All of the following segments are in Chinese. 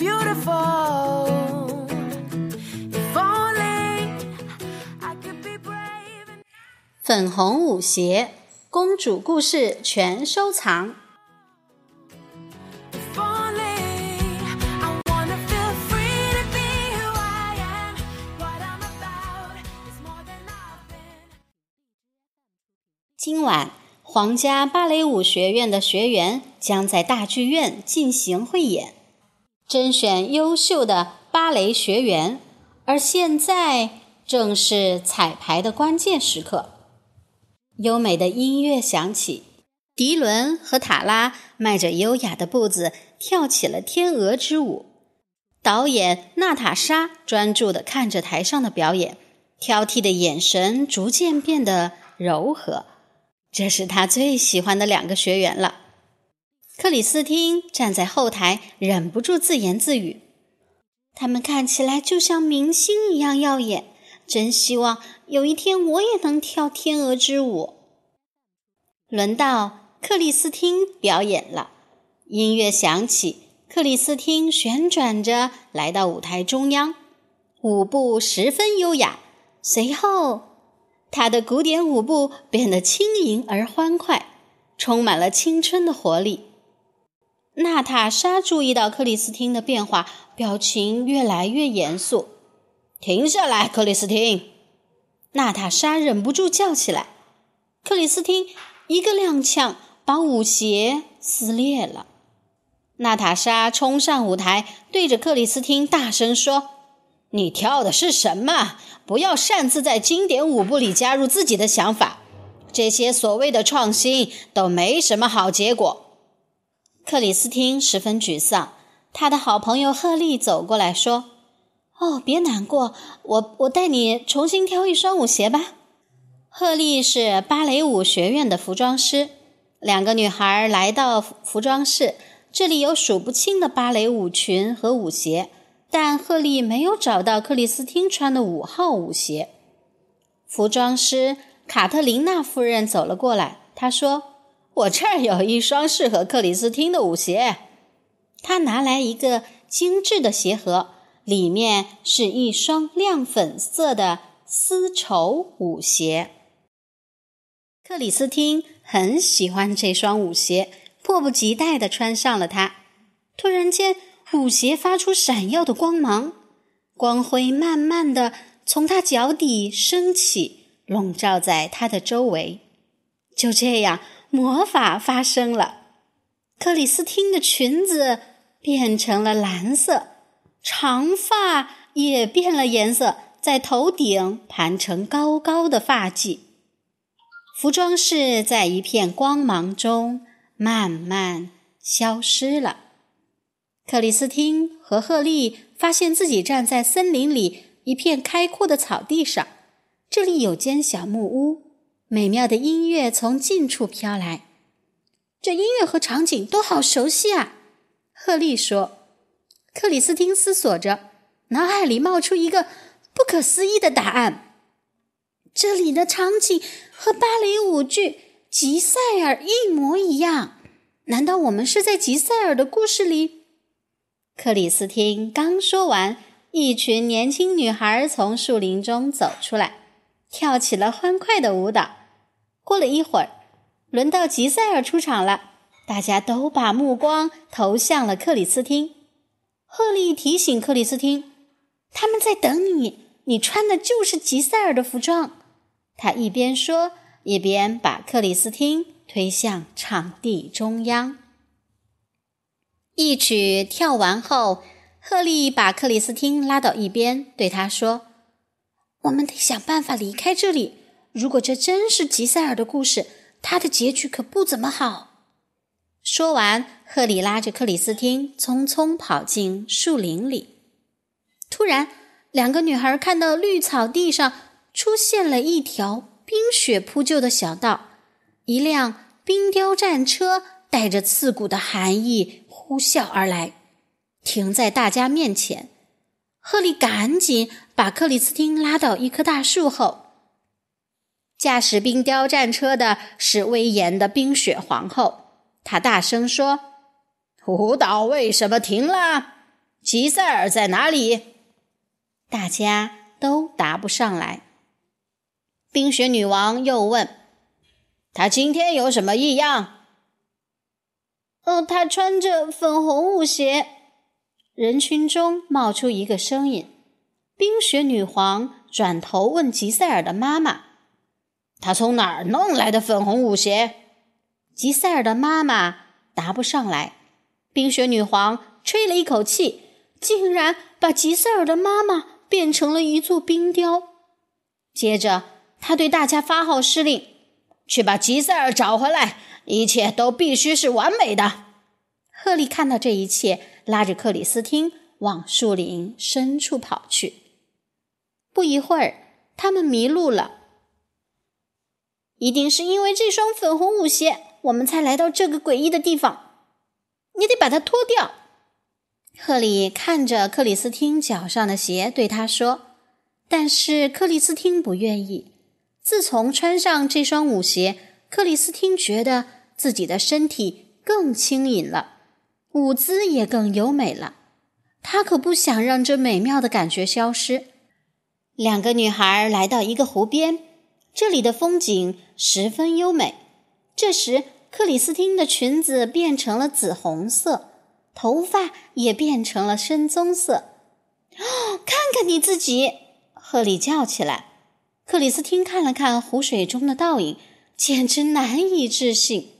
beautiful. If only I could be brave. 粉红舞鞋公主故事全收藏。If only I wanna feel free to be who I am. What I'm about is more than I've been. 今晚，皇家芭蕾舞学院的学员将在大剧院进行汇演，甄选优秀的芭蕾学员。而现在正是彩排的关键时刻，优美的音乐响起，迪伦和塔拉迈着优雅的步子跳起了天鹅之舞。导演娜塔莎专注地看着台上的表演，挑剔的眼神逐渐变得柔和。这是他最喜欢的两个学员了。克里斯汀站在后台，忍不住自言自语：“他们看起来就像明星一样耀眼，真希望有一天我也能跳天鹅之舞。”轮到克里斯汀表演了，音乐响起，克里斯汀旋转着来到舞台中央，舞步十分优雅。随后，她的古典舞步变得轻盈而欢快，充满了青春的活力。娜塔莎注意到克里斯汀的变化，表情越来越严肃。“停下来，克里斯汀！”娜塔莎忍不住叫起来。克里斯汀一个踉跄，把舞鞋撕裂了。娜塔莎冲上舞台，对着克里斯汀大声说：“你跳的是什么？不要擅自在经典舞步里加入自己的想法，这些所谓的创新都没什么好结果。”克里斯汀十分沮丧，他的好朋友赫利走过来说：“哦，别难过，我我带你重新挑一双舞鞋吧。”赫利是芭蕾舞学院的服装师，两个女孩来到服装室，这里有数不清的芭蕾舞裙和舞鞋。但赫利没有找到克里斯汀穿的五号舞鞋。服装师卡特琳娜夫人走了过来，她说：“我这儿有一双适合克里斯汀的舞鞋。”她拿来一个精致的鞋盒，里面是一双亮粉色的丝绸舞鞋。克里斯汀很喜欢这双舞鞋，迫不及待地穿上了它。突然间，舞鞋发出闪耀的光芒，光辉慢慢地从他脚底升起，笼罩在他的周围。就这样，魔法发生了。克里斯汀的裙子变成了蓝色，长发也变了颜色，在头顶盘成高高的发髻。服装室在一片光芒中慢慢消失了。克里斯汀和赫利发现自己站在森林里一片开阔的草地上，这里有间小木屋，美妙的音乐从近处飘来。这音乐和场景都好熟悉啊！赫利说。克里斯汀思索着，脑海里冒出一个不可思议的答案：这里的场景和芭蕾舞剧《吉赛尔》一模一样。难道我们是在吉赛尔的故事里？克里斯汀刚说完，一群年轻女孩从树林中走出来，跳起了欢快的舞蹈。过了一会儿，轮到吉赛尔出场了，大家都把目光投向了克里斯汀。赫利提醒克里斯汀：“他们在等你，你穿的就是吉赛尔的服装。”他一边说，一边把克里斯汀推向场地中央。一曲跳完后，赫利把克里斯汀拉到一边，对他说：“我们得想办法离开这里。如果这真是吉赛尔的故事，他的结局可不怎么好。”说完，赫利拉着克里斯汀匆匆跑进树林里。突然，两个女孩看到绿草地上出现了一条冰雪铺就的小道，一辆冰雕战车带着刺骨的寒意呼啸而来，停在大家面前。赫利赶紧把克里斯汀拉到一棵大树后。驾驶冰雕战车的是威严的冰雪皇后。她大声说：“舞蹈为什么停了？吉赛尔在哪里？大家都答不上来。冰雪女王又问：“他今天有什么异样？”“哦，他穿着粉红舞鞋。”人群中冒出一个声音。冰雪女皇转头问吉赛尔的妈妈：“他从哪儿弄来的粉红舞鞋？”吉赛尔的妈妈答不上来。冰雪女皇吹了一口气，竟然把吉赛尔的妈妈变成了一座冰雕。接着，他对大家发号施令：“去把吉赛尔找回来，一切都必须是完美的。”赫利看到这一切，拉着克里斯汀往树林深处跑去。不一会儿，他们迷路了。一定是因为这双粉红舞鞋，我们才来到这个诡异的地方。你得把它脱掉。赫里看着克里斯汀脚上的鞋，对他说：“但是克里斯汀不愿意。自从穿上这双舞鞋，克里斯汀觉得自己的身体更轻盈了，舞姿也更优美了。他可不想让这美妙的感觉消失。”两个女孩来到一个湖边，这里的风景十分优美。这时，克里斯汀的裙子变成了紫红色，头发也变成了深棕色。哦，看看你自己！赫里叫起来。克里斯汀看了看湖水中的倒影，简直难以置信。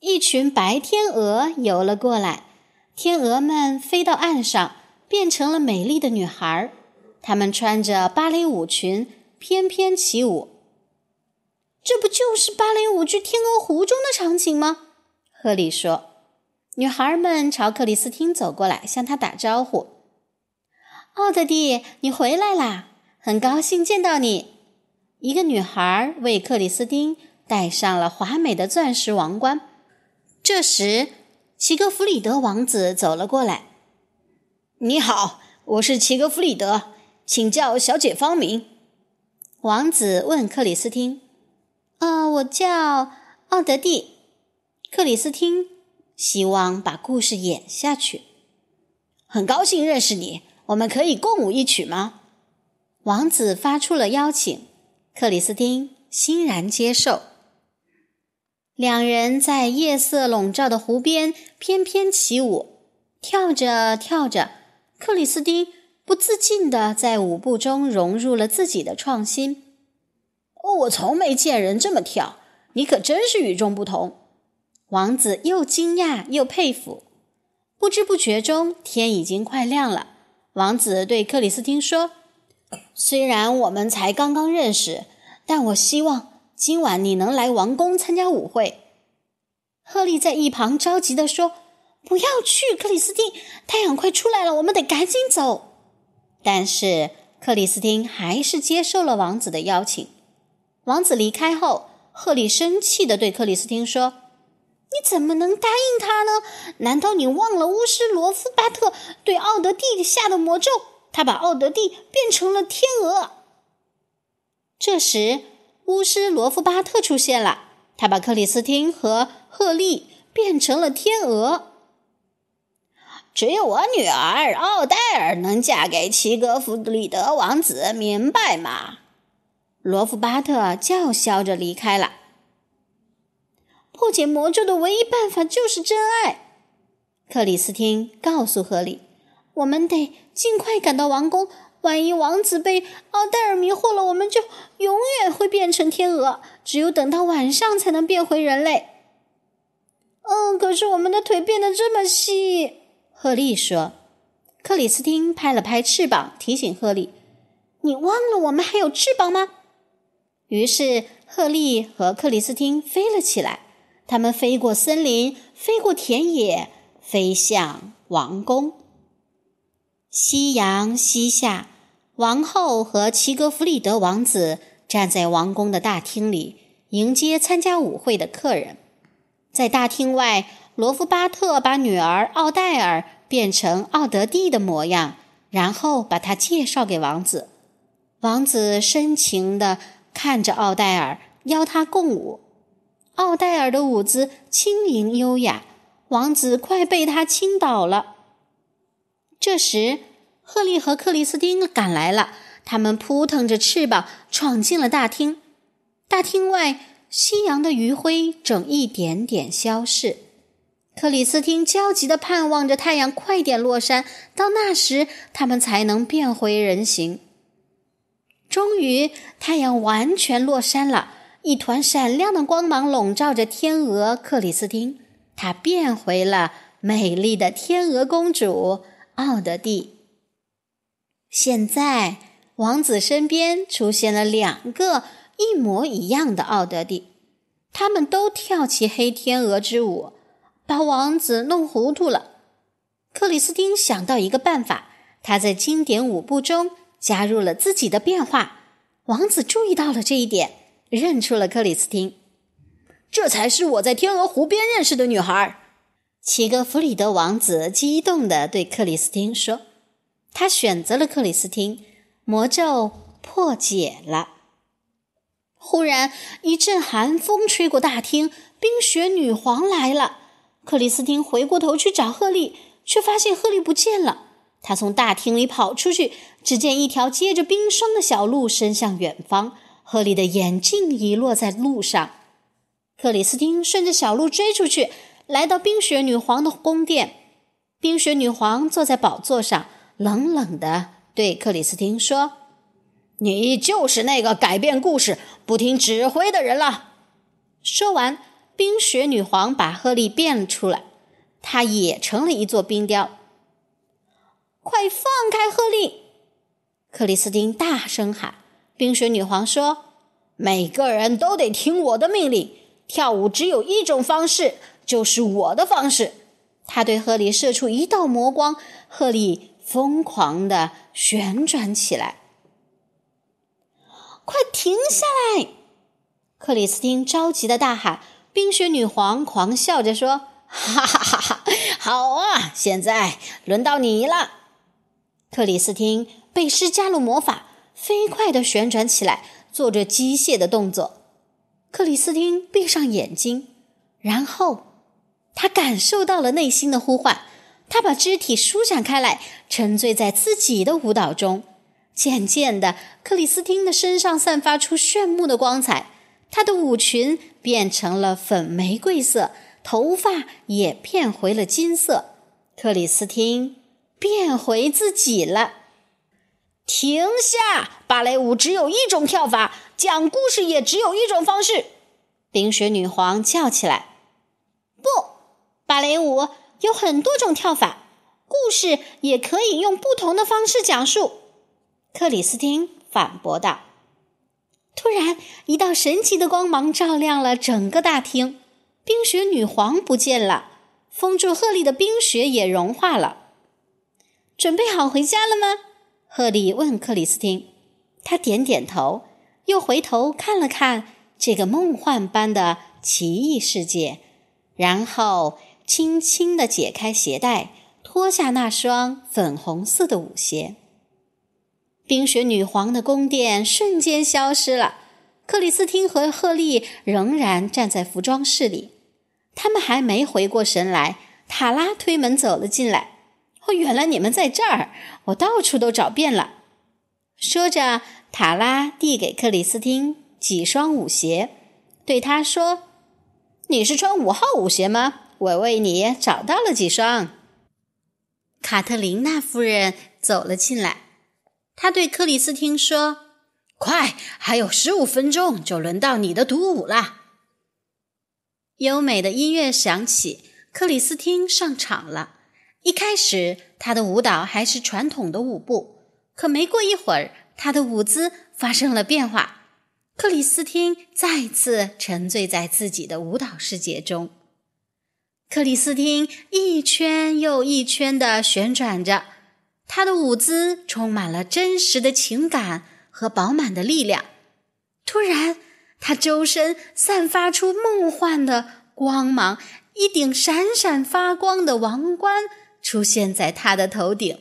一群白天鹅游了过来，天鹅们飞到岸上，变成了美丽的女孩。她们穿着芭蕾舞裙，翩翩起舞。这不就是芭蕾舞剧《天鹅湖》中的场景吗？赫里说。女孩们朝克里斯汀走过来，向他打招呼：“奥德蒂，你回来啦！很高兴见到你。”一个女孩为克里斯汀戴上了华美的钻石王冠。这时，齐格弗里德王子走了过来。“你好，我是齐格弗里德。”请叫小姐芳名。王子问克里斯汀：“呃，我叫奥德蒂。”克里斯汀希望把故事演下去。很高兴认识你，我们可以共舞一曲吗？王子发出了邀请，克里斯汀欣然接受。两人在夜色笼罩的湖边翩翩起舞，跳着跳着，克里斯汀。不自禁地在舞步中融入了自己的创新。哦，我从没见人这么跳，你可真是与众不同。王子又惊讶又佩服。不知不觉中，天已经快亮了。王子对克里斯汀说：“虽然我们才刚刚认识，但我希望今晚你能来王宫参加舞会。”赫利在一旁着急地说：“不要去，克里斯汀，太阳快出来了，我们得赶紧走。”但是克里斯汀还是接受了王子的邀请。王子离开后，赫利生气地对克里斯汀说：“你怎么能答应他呢？难道你忘了巫师罗夫巴特对奥德蒂下的魔咒？他把奥德蒂变成了天鹅。”这时，巫师罗夫巴特出现了，他把克里斯汀和赫利变成了天鹅。只有我女儿奥黛尔能嫁给齐格弗里德王子，明白吗？罗夫巴特叫嚣着离开了。破解魔咒的唯一办法就是真爱，克里斯汀告诉赫里：“我们得尽快赶到王宫，万一王子被奥黛尔迷惑了，我们就永远会变成天鹅，只有等到晚上才能变回人类。”嗯，可是我们的腿变得这么细。赫利说：“克里斯汀拍了拍翅膀，提醒赫利：‘你忘了我们还有翅膀吗？’于是，赫利和克里斯汀飞了起来。他们飞过森林，飞过田野，飞向王宫。夕阳西下，王后和齐格弗里德王子站在王宫的大厅里，迎接参加舞会的客人。在大厅外，罗夫巴特把女儿奥黛尔。变成奥德蒂的模样，然后把她介绍给王子。王子深情地看着奥黛尔，邀她共舞。奥黛尔的舞姿轻盈优雅，王子快被她倾倒了。这时，赫利和克里斯汀赶来了，他们扑腾着翅膀闯进了大厅。大厅外，夕阳的余晖正一点点消逝。克里斯汀焦急地盼望着太阳快点落山，到那时他们才能变回人形。终于，太阳完全落山了，一团闪亮的光芒笼罩着天鹅克里斯汀，她变回了美丽的天鹅公主奥德蒂。现在，王子身边出现了两个一模一样的奥德蒂，他们都跳起黑天鹅之舞。把王子弄糊涂了。克里斯汀想到一个办法，他在经典舞步中加入了自己的变化。王子注意到了这一点，认出了克里斯汀。这才是我在天鹅湖边认识的女孩。齐格弗里德王子激动地对克里斯汀说：“他选择了克里斯汀，魔咒破解了。”忽然，一阵寒风吹过大厅，冰雪女皇来了。克里斯汀回过头去找赫利，却发现赫利不见了。他从大厅里跑出去，只见一条接着冰霜的小路伸向远方。赫利的眼镜遗落在路上。克里斯汀顺着小路追出去，来到冰雪女皇的宫殿。冰雪女皇坐在宝座上，冷冷地对克里斯汀说：“你就是那个改变故事、不听指挥的人了。”说完。冰雪女皇把赫利变了出来，她也成了一座冰雕。快放开赫利！克里斯汀大声喊。冰雪女皇说：“每个人都得听我的命令。跳舞只有一种方式，就是我的方式。”她对赫利射出一道魔光，赫利疯狂地旋转起来。快停下来！克里斯汀着急的大喊。冰雪女皇狂笑着说：“哈哈哈哈！好啊，现在轮到你了。”克里斯汀被施加了魔法，飞快地旋转起来，做着机械的动作。克里斯汀闭上眼睛，然后他感受到了内心的呼唤。他把肢体舒展开来，沉醉在自己的舞蹈中。渐渐的，克里斯汀的身上散发出炫目的光彩。她的舞裙变成了粉玫瑰色，头发也变回了金色。克里斯汀变回自己了。停下！芭蕾舞只有一种跳法，讲故事也只有一种方式。冰雪女皇叫起来：“不，芭蕾舞有很多种跳法，故事也可以用不同的方式讲述。”克里斯汀反驳道。突然，一道神奇的光芒照亮了整个大厅。冰雪女皇不见了，封住赫利的冰雪也融化了。准备好回家了吗？赫利问克里斯汀。他点点头，又回头看了看这个梦幻般的奇异世界，然后轻轻地解开鞋带，脱下那双粉红色的舞鞋。冰雪女皇的宫殿瞬间消失了，克里斯汀和赫利仍然站在服装室里。他们还没回过神来，塔拉推门走了进来。“哦，原来你们在这儿！我到处都找遍了。”说着，塔拉递给克里斯汀几双舞鞋，对他说：“你是穿五号舞鞋吗？我为你找到了几双。”卡特琳娜夫人走了进来。她对克里斯汀说：“快，还有十五分钟就轮到你的独舞了。”优美的音乐响起，克里斯汀上场了。一开始，他的舞蹈还是传统的舞步，可没过一会儿，他的舞姿发生了变化。克里斯汀再次沉醉在自己的舞蹈世界中。克里斯汀一圈又一圈地旋转着。他的舞姿充满了真实的情感和饱满的力量。突然，他周身散发出梦幻的光芒，一顶闪闪发光的王冠出现在他的头顶。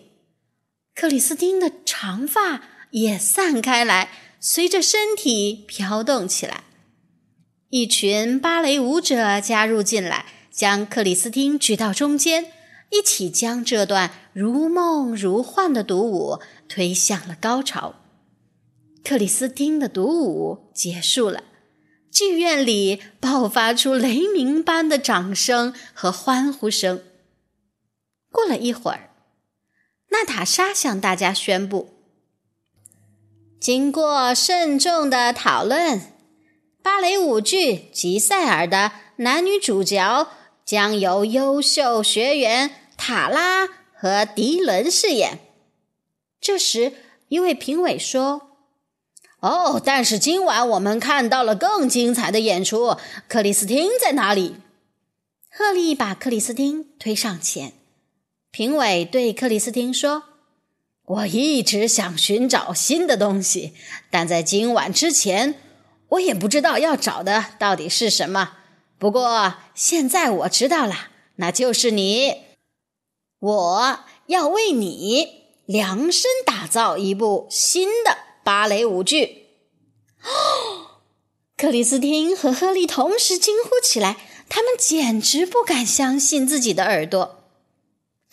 克里斯汀的长发也散开来，随着身体飘动起来。一群芭蕾舞者加入进来，将克里斯汀举到中间。一起将这段如梦如幻的独舞推向了高潮。克里斯汀的独舞结束了，剧院里爆发出雷鸣般的掌声和欢呼声。过了一会儿，娜塔莎向大家宣布：经过慎重的讨论，芭蕾舞剧《吉赛尔》的男女主角将由优秀学员塔拉和迪伦饰演。这时，一位评委说。哦，但是今晚我们看到了更精彩的演出。克里斯汀在哪里？赫利把克里斯汀推上前。评委对克里斯汀说：“我一直想寻找新的东西，但在今晚之前，我也不知道要找的到底是什么。不过现在我知道了，那就是你。我要为你量身打造一部新的。”芭蕾舞剧，哦！克里斯汀和赫利同时惊呼起来，他们简直不敢相信自己的耳朵。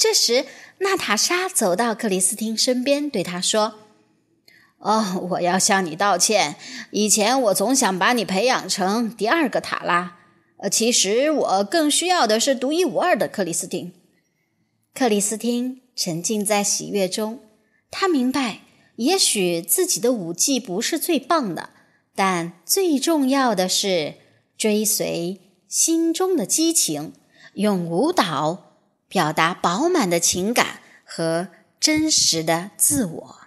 这时，娜塔莎走到克里斯汀身边，对他说：“哦，我要向你道歉。以前我总想把你培养成第二个塔拉，呃，其实我更需要的是独一无二的克里斯汀。”克里斯汀沉浸在喜悦中，他明白。也许自己的舞技不是最棒的，但最重要的是追随心中的激情，用舞蹈表达饱满的情感和真实的自我。